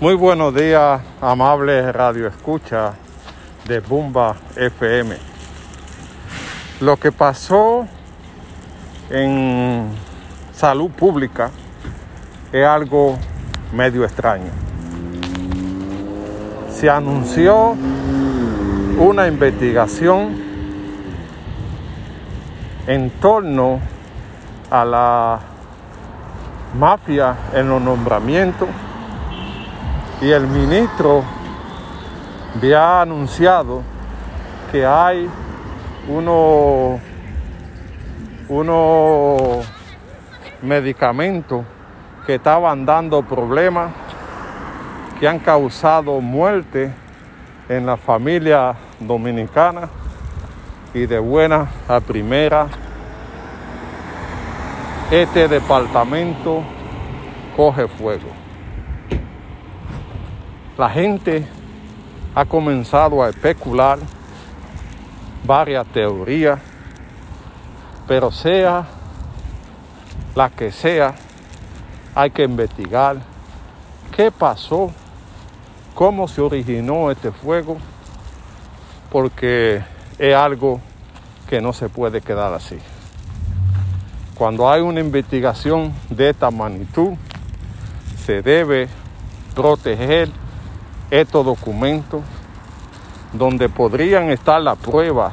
Muy buenos días, amables radio escucha de Bumba FM. Lo que pasó en salud pública es algo medio extraño. Se anunció una investigación en torno a la mafia en los nombramientos y el ministro había anunciado que hay unos uno medicamentos que estaban dando problemas que han causado muerte en la familia dominicana y de buena a primera este departamento coge fuego. La gente ha comenzado a especular varias teorías, pero sea la que sea, hay que investigar qué pasó, cómo se originó este fuego, porque es algo que no se puede quedar así. Cuando hay una investigación de esta magnitud, se debe proteger estos documentos donde podrían estar las pruebas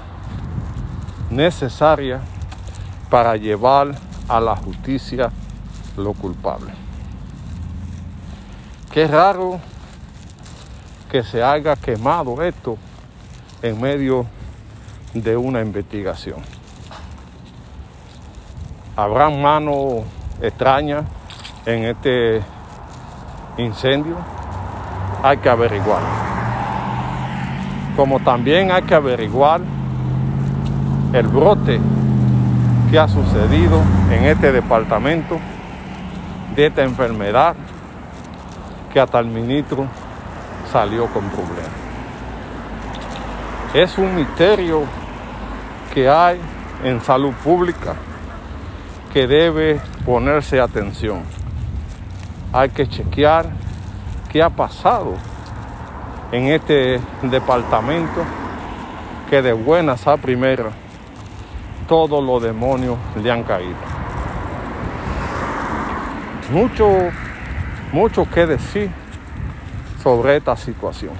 necesarias para llevar a la justicia lo culpable. Qué raro que se haya quemado esto en medio de una investigación. Habrá manos extrañas en este incendio. Hay que averiguar. Como también hay que averiguar el brote que ha sucedido en este departamento de esta enfermedad que hasta el ministro salió con problemas. Es un misterio que hay en salud pública que debe ponerse atención. Hay que chequear qué ha pasado en este departamento que de buenas a primeras todos los demonios le han caído. Mucho, mucho que decir sobre esta situación.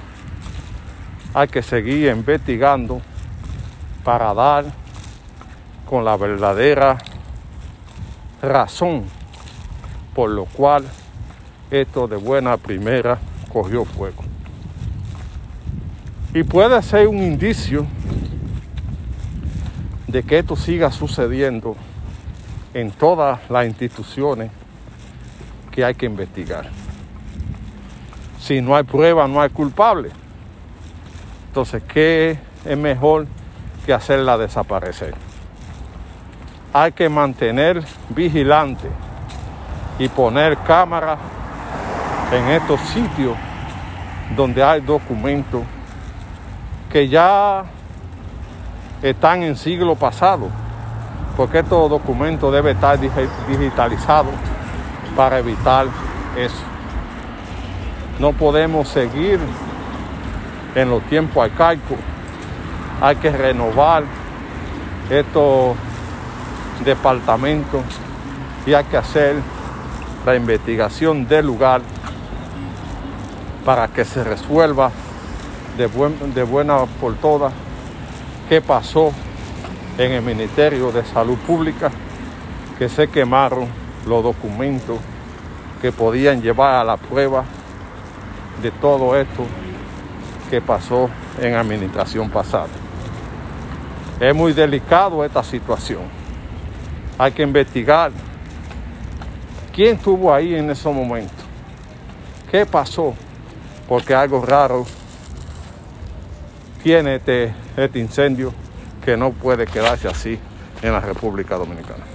Hay que seguir investigando para dar con la verdadera razón por lo cual esto de buena primera cogió fuego. Y puede ser un indicio de que esto siga sucediendo en todas las instituciones que hay que investigar. Si no hay prueba, no hay culpable. Entonces, ¿qué es mejor que hacerla desaparecer? Hay que mantener vigilante y poner cámaras en estos sitios donde hay documentos que ya están en siglo pasado, porque estos documentos deben estar digitalizados para evitar eso. No podemos seguir en los tiempos arcaicos. Hay que renovar estos departamentos y hay que hacer la investigación del lugar para que se resuelva de, buena por todas qué pasó en el Ministerio de Salud Pública, que se quemaron los documentos que podían llevar a la prueba de todo esto que pasó en administración pasada. Es muy delicado esta situación. Hay que investigar quién estuvo ahí en ese momento, qué pasó, porque algo raro tiene este, este incendio que no puede quedarse así en la República Dominicana.